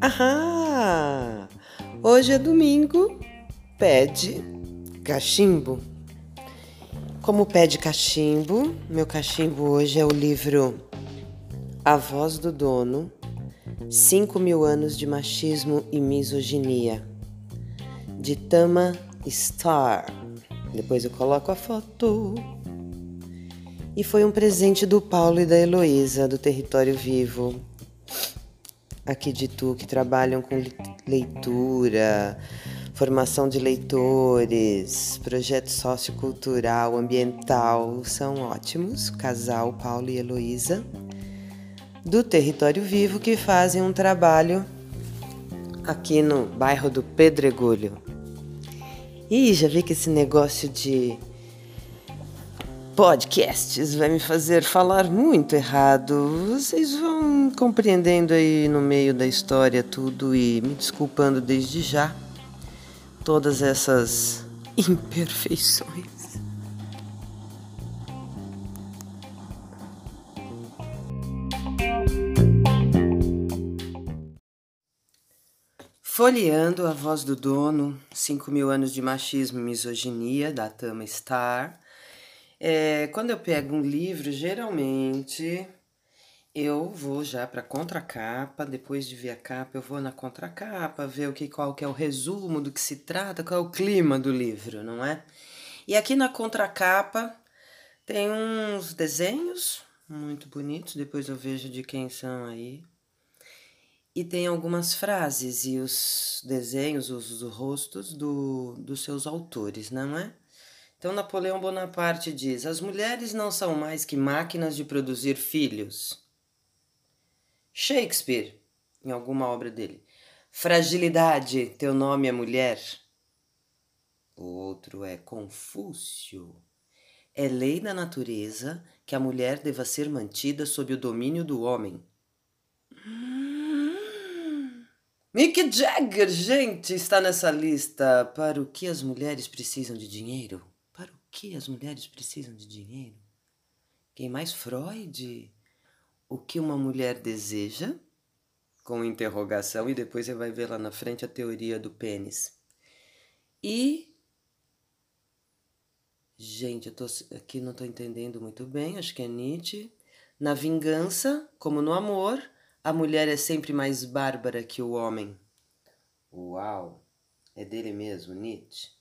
Ahá! Hoje é domingo, pede cachimbo. Como pede cachimbo, meu cachimbo hoje é o livro A Voz do Dono: Cinco Mil Anos de Machismo e Misoginia, de Tama Star. Depois eu coloco a foto. E foi um presente do Paulo e da Heloísa, do Território Vivo, aqui de Tu, que trabalham com leitura, formação de leitores, projeto sociocultural, ambiental, são ótimos. Casal Paulo e Heloísa, do Território Vivo, que fazem um trabalho aqui no bairro do Pedregulho. E já vi que esse negócio de podcasts vai me fazer falar muito errado. Vocês vão compreendendo aí no meio da história tudo e me desculpando desde já todas essas imperfeições. Folheando a voz do dono, 5 mil anos de machismo e misoginia, da Tama Star é, quando eu pego um livro, geralmente eu vou já para contracapa, depois de ver a capa, eu vou na contracapa, ver o que, qual que é o resumo do que se trata, qual é o clima do livro, não é? E aqui na contracapa tem uns desenhos muito bonitos, depois eu vejo de quem são aí. E tem algumas frases e os desenhos, os, os rostos do, dos seus autores, não é? Então, Napoleão Bonaparte diz: as mulheres não são mais que máquinas de produzir filhos. Shakespeare, em alguma obra dele: fragilidade, teu nome é mulher. O outro é Confúcio. É lei da natureza que a mulher deva ser mantida sob o domínio do homem. Mick Jagger, gente, está nessa lista. Para o que as mulheres precisam de dinheiro? Que as mulheres precisam de dinheiro? Quem mais Freud? O que uma mulher deseja? Com interrogação, e depois você vai ver lá na frente a teoria do pênis. E. Gente, eu tô aqui não estou entendendo muito bem, acho que é Nietzsche. Na vingança, como no amor, a mulher é sempre mais bárbara que o homem. Uau! É dele mesmo, Nietzsche.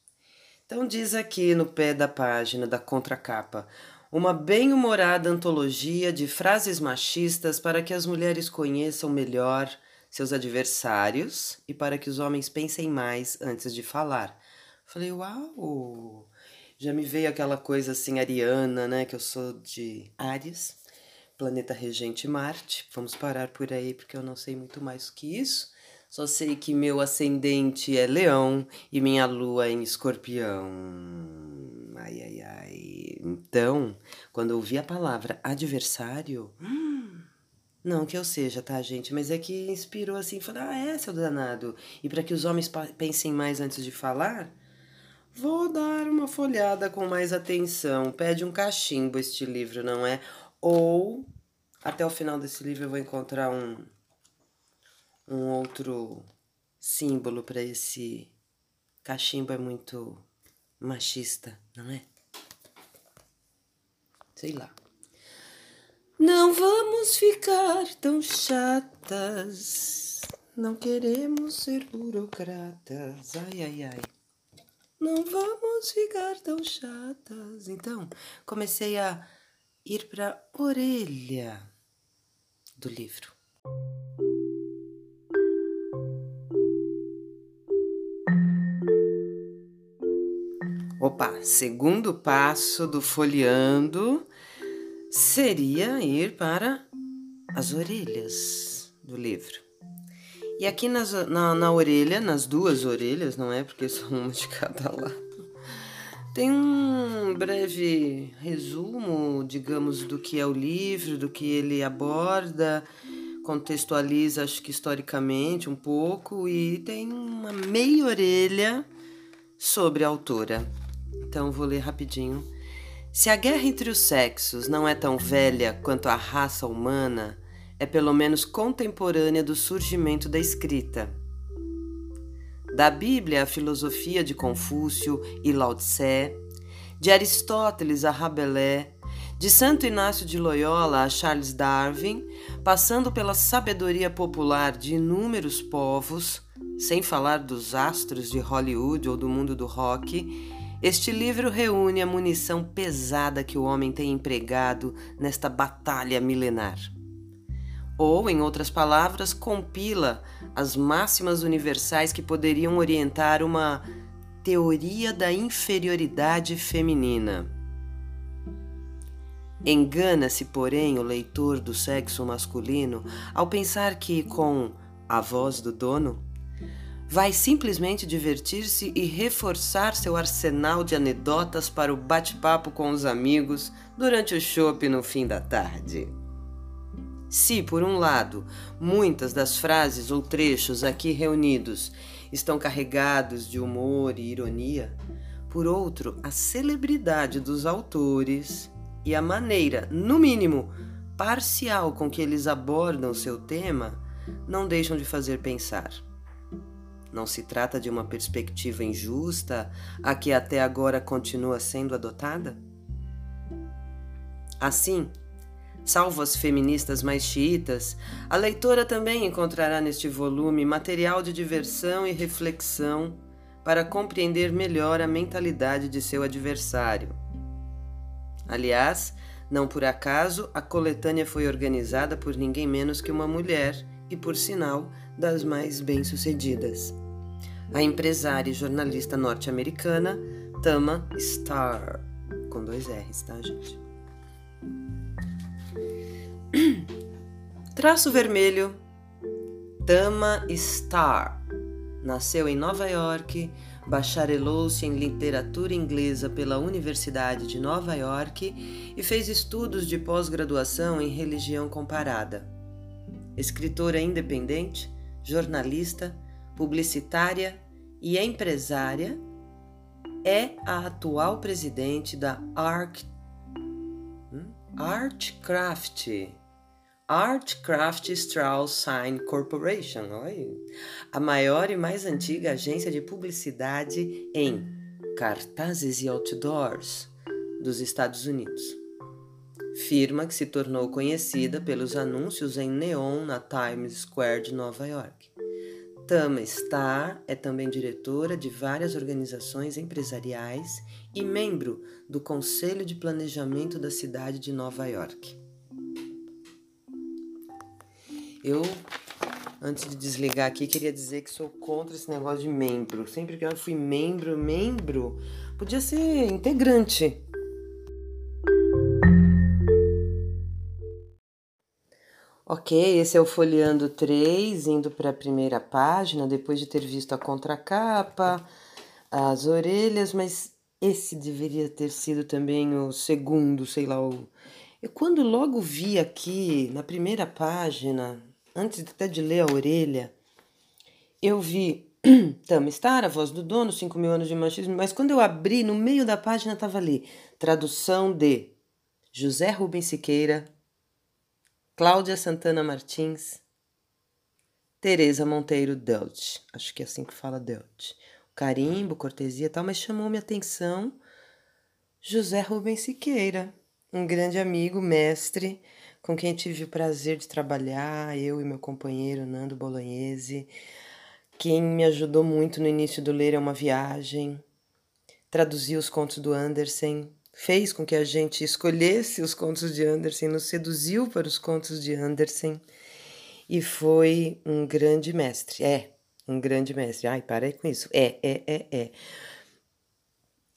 Então diz aqui no pé da página da contracapa, uma bem-humorada antologia de frases machistas para que as mulheres conheçam melhor seus adversários e para que os homens pensem mais antes de falar. Falei, uau! Já me veio aquela coisa assim ariana, né, que eu sou de Ares, planeta regente Marte. Vamos parar por aí porque eu não sei muito mais que isso. Só sei que meu ascendente é leão e minha lua é em escorpião. Ai, ai, ai. Então, quando eu ouvi a palavra adversário. Não que eu seja, tá, gente? Mas é que inspirou assim, falei, ah, é, seu danado. E para que os homens pensem mais antes de falar, vou dar uma folhada com mais atenção. Pede um cachimbo este livro, não é? Ou até o final desse livro eu vou encontrar um um outro símbolo para esse cachimbo é muito machista, não é? Sei lá. Não vamos ficar tão chatas. Não queremos ser burocratas. Ai, ai, ai. Não vamos ficar tão chatas. Então, comecei a ir para a orelha do livro. Opa, segundo passo do folheando seria ir para as orelhas do livro. E aqui nas, na, na orelha, nas duas orelhas, não é? Porque são uma de cada lado. Tem um breve resumo, digamos, do que é o livro, do que ele aborda, contextualiza, acho que historicamente um pouco, e tem uma meia orelha sobre a autora. Então vou ler rapidinho. Se a guerra entre os sexos não é tão velha quanto a raça humana, é pelo menos contemporânea do surgimento da escrita. Da Bíblia à filosofia de Confúcio e Lao Tse, de Aristóteles a Rabelais, de Santo Inácio de Loyola a Charles Darwin, passando pela sabedoria popular de inúmeros povos, sem falar dos astros de Hollywood ou do mundo do rock, este livro reúne a munição pesada que o homem tem empregado nesta batalha milenar. Ou, em outras palavras, compila as máximas universais que poderiam orientar uma teoria da inferioridade feminina. Engana-se, porém, o leitor do sexo masculino ao pensar que, com a voz do dono, vai simplesmente divertir-se e reforçar seu arsenal de anedotas para o bate-papo com os amigos durante o chopp no fim da tarde. Se, por um lado, muitas das frases ou trechos aqui reunidos estão carregados de humor e ironia, por outro, a celebridade dos autores e a maneira, no mínimo, parcial com que eles abordam seu tema não deixam de fazer pensar. Não se trata de uma perspectiva injusta a que até agora continua sendo adotada? Assim, salvo as feministas mais xiitas, a leitora também encontrará neste volume material de diversão e reflexão para compreender melhor a mentalidade de seu adversário Aliás, não por acaso, a coletânea foi organizada por ninguém menos que uma mulher e, por sinal, das mais bem-sucedidas. A empresária e jornalista norte-americana Tama Starr, com dois R's, tá, gente? Traço vermelho. Tama Starr nasceu em Nova York Bacharelou-se em literatura inglesa pela Universidade de Nova York e fez estudos de pós-graduação em religião comparada. Escritora independente, jornalista, publicitária e empresária, é a atual presidente da Art, hum? Artcraft, Artcraft Strauss Sign Corporation, a maior e mais antiga agência de publicidade em cartazes e outdoors dos Estados Unidos. Firma que se tornou conhecida pelos anúncios em neon na Times Square de Nova York. Tama Star é também diretora de várias organizações empresariais e membro do Conselho de Planejamento da cidade de Nova York. Eu, antes de desligar aqui, queria dizer que sou contra esse negócio de membro. Sempre que eu fui membro, membro, podia ser integrante. Ok, esse é o folheando 3, indo para a primeira página, depois de ter visto a contracapa, as orelhas, mas esse deveria ter sido também o segundo, sei lá. O... Eu quando logo vi aqui na primeira página, antes até de ler a orelha, eu vi Tamistar, a voz do dono, 5 mil anos de machismo, mas quando eu abri, no meio da página estava ali, tradução de José Rubens Siqueira, Cláudia Santana Martins, Tereza Monteiro Delt, acho que é assim que fala Delt. Carimbo, cortesia e tal, mas chamou minha atenção José Rubens Siqueira, um grande amigo, mestre, com quem tive o prazer de trabalhar, eu e meu companheiro Nando Bolognese. Quem me ajudou muito no início do Ler é uma Viagem, traduziu os contos do Andersen, fez com que a gente escolhesse os contos de Andersen, nos seduziu para os contos de Andersen e foi um grande mestre. É, um grande mestre. Ai, parei com isso. É, é, é, é.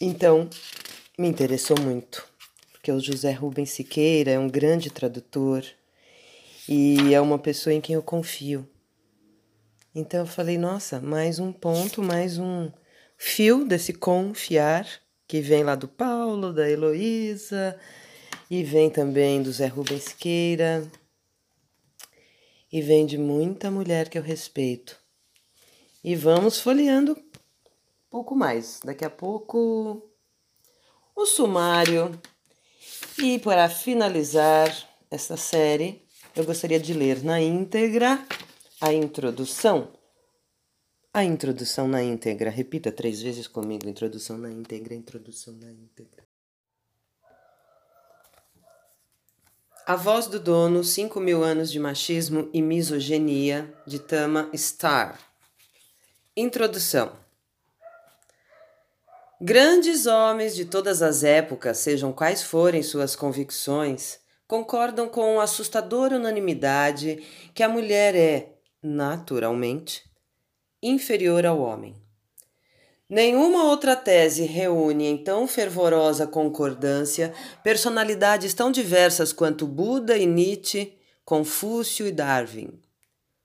Então, me interessou muito porque o José Rubens Siqueira é um grande tradutor e é uma pessoa em quem eu confio. Então eu falei, nossa, mais um ponto, mais um fio desse confiar que vem lá do Paulo, da Heloísa e vem também do Zé Rubens Siqueira e vem de muita mulher que eu respeito. E vamos folheando pouco mais. Daqui a pouco o sumário E para finalizar esta série, eu gostaria de ler na íntegra a introdução. A introdução na íntegra. Repita três vezes comigo: introdução na íntegra, introdução na íntegra. A Voz do Dono, 5 mil anos de machismo e misoginia, de Tama Star. Introdução. Grandes homens de todas as épocas, sejam quais forem suas convicções, concordam com assustadora unanimidade que a mulher é, naturalmente, inferior ao homem. Nenhuma outra tese reúne em tão fervorosa concordância personalidades tão diversas quanto Buda e Nietzsche, Confúcio e Darwin.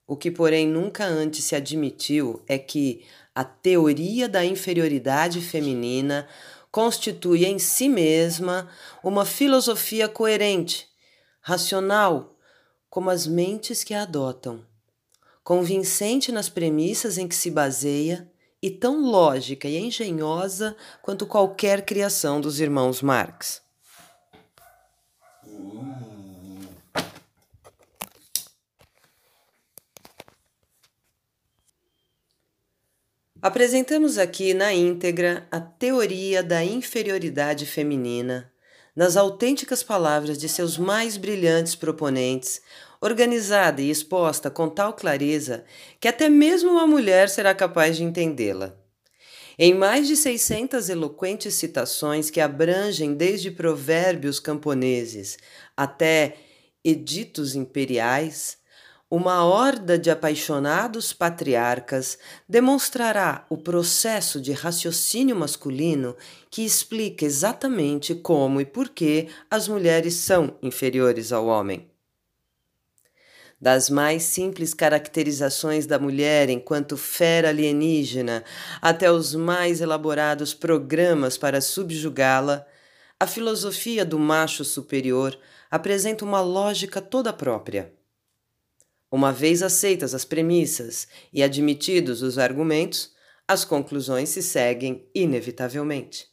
O que, porém, nunca antes se admitiu é que, a teoria da inferioridade feminina constitui em si mesma uma filosofia coerente, racional, como as mentes que a adotam, convincente nas premissas em que se baseia e tão lógica e engenhosa quanto qualquer criação dos irmãos Marx. Apresentamos aqui na íntegra a teoria da inferioridade feminina, nas autênticas palavras de seus mais brilhantes proponentes, organizada e exposta com tal clareza que até mesmo uma mulher será capaz de entendê-la. Em mais de 600 eloquentes citações que abrangem desde provérbios camponeses até editos imperiais, uma horda de apaixonados patriarcas demonstrará o processo de raciocínio masculino que explica exatamente como e por que as mulheres são inferiores ao homem. Das mais simples caracterizações da mulher enquanto fera alienígena até os mais elaborados programas para subjugá-la, a filosofia do macho superior apresenta uma lógica toda própria. Uma vez aceitas as premissas e admitidos os argumentos, as conclusões se seguem inevitavelmente.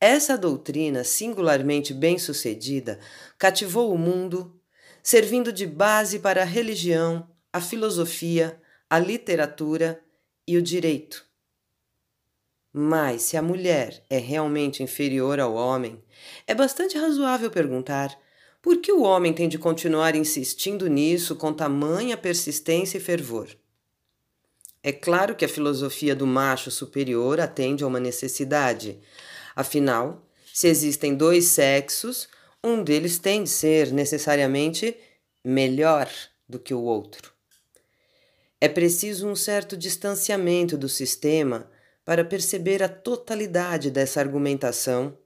Essa doutrina, singularmente bem-sucedida, cativou o mundo, servindo de base para a religião, a filosofia, a literatura e o direito. Mas se a mulher é realmente inferior ao homem, é bastante razoável perguntar por que o homem tem de continuar insistindo nisso com tamanha persistência e fervor? É claro que a filosofia do macho superior atende a uma necessidade. Afinal, se existem dois sexos, um deles tem de ser necessariamente melhor do que o outro. É preciso um certo distanciamento do sistema para perceber a totalidade dessa argumentação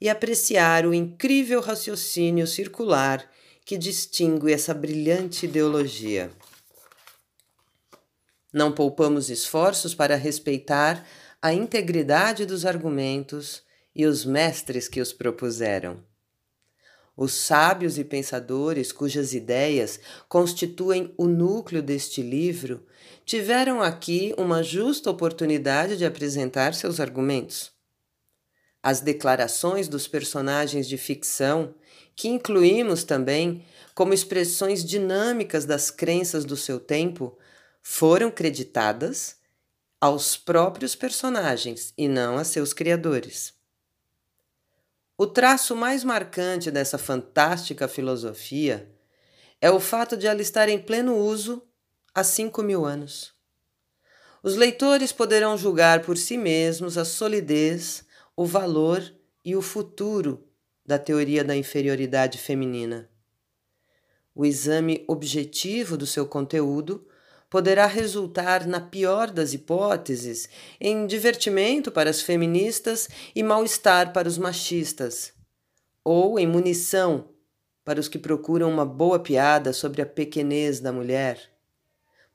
e apreciar o incrível raciocínio circular que distingue essa brilhante ideologia. Não poupamos esforços para respeitar a integridade dos argumentos e os mestres que os propuseram. Os sábios e pensadores cujas ideias constituem o núcleo deste livro tiveram aqui uma justa oportunidade de apresentar seus argumentos as declarações dos personagens de ficção, que incluímos também como expressões dinâmicas das crenças do seu tempo, foram creditadas aos próprios personagens e não a seus criadores. O traço mais marcante dessa fantástica filosofia é o fato de ela estar em pleno uso há cinco mil anos. Os leitores poderão julgar por si mesmos a solidez o valor e o futuro da teoria da inferioridade feminina. O exame objetivo do seu conteúdo poderá resultar, na pior das hipóteses, em divertimento para as feministas e mal-estar para os machistas, ou em munição para os que procuram uma boa piada sobre a pequenez da mulher.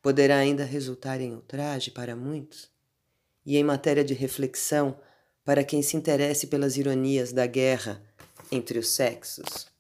Poderá ainda resultar em ultraje para muitos, e em matéria de reflexão para quem se interesse pelas ironias da guerra entre os sexos.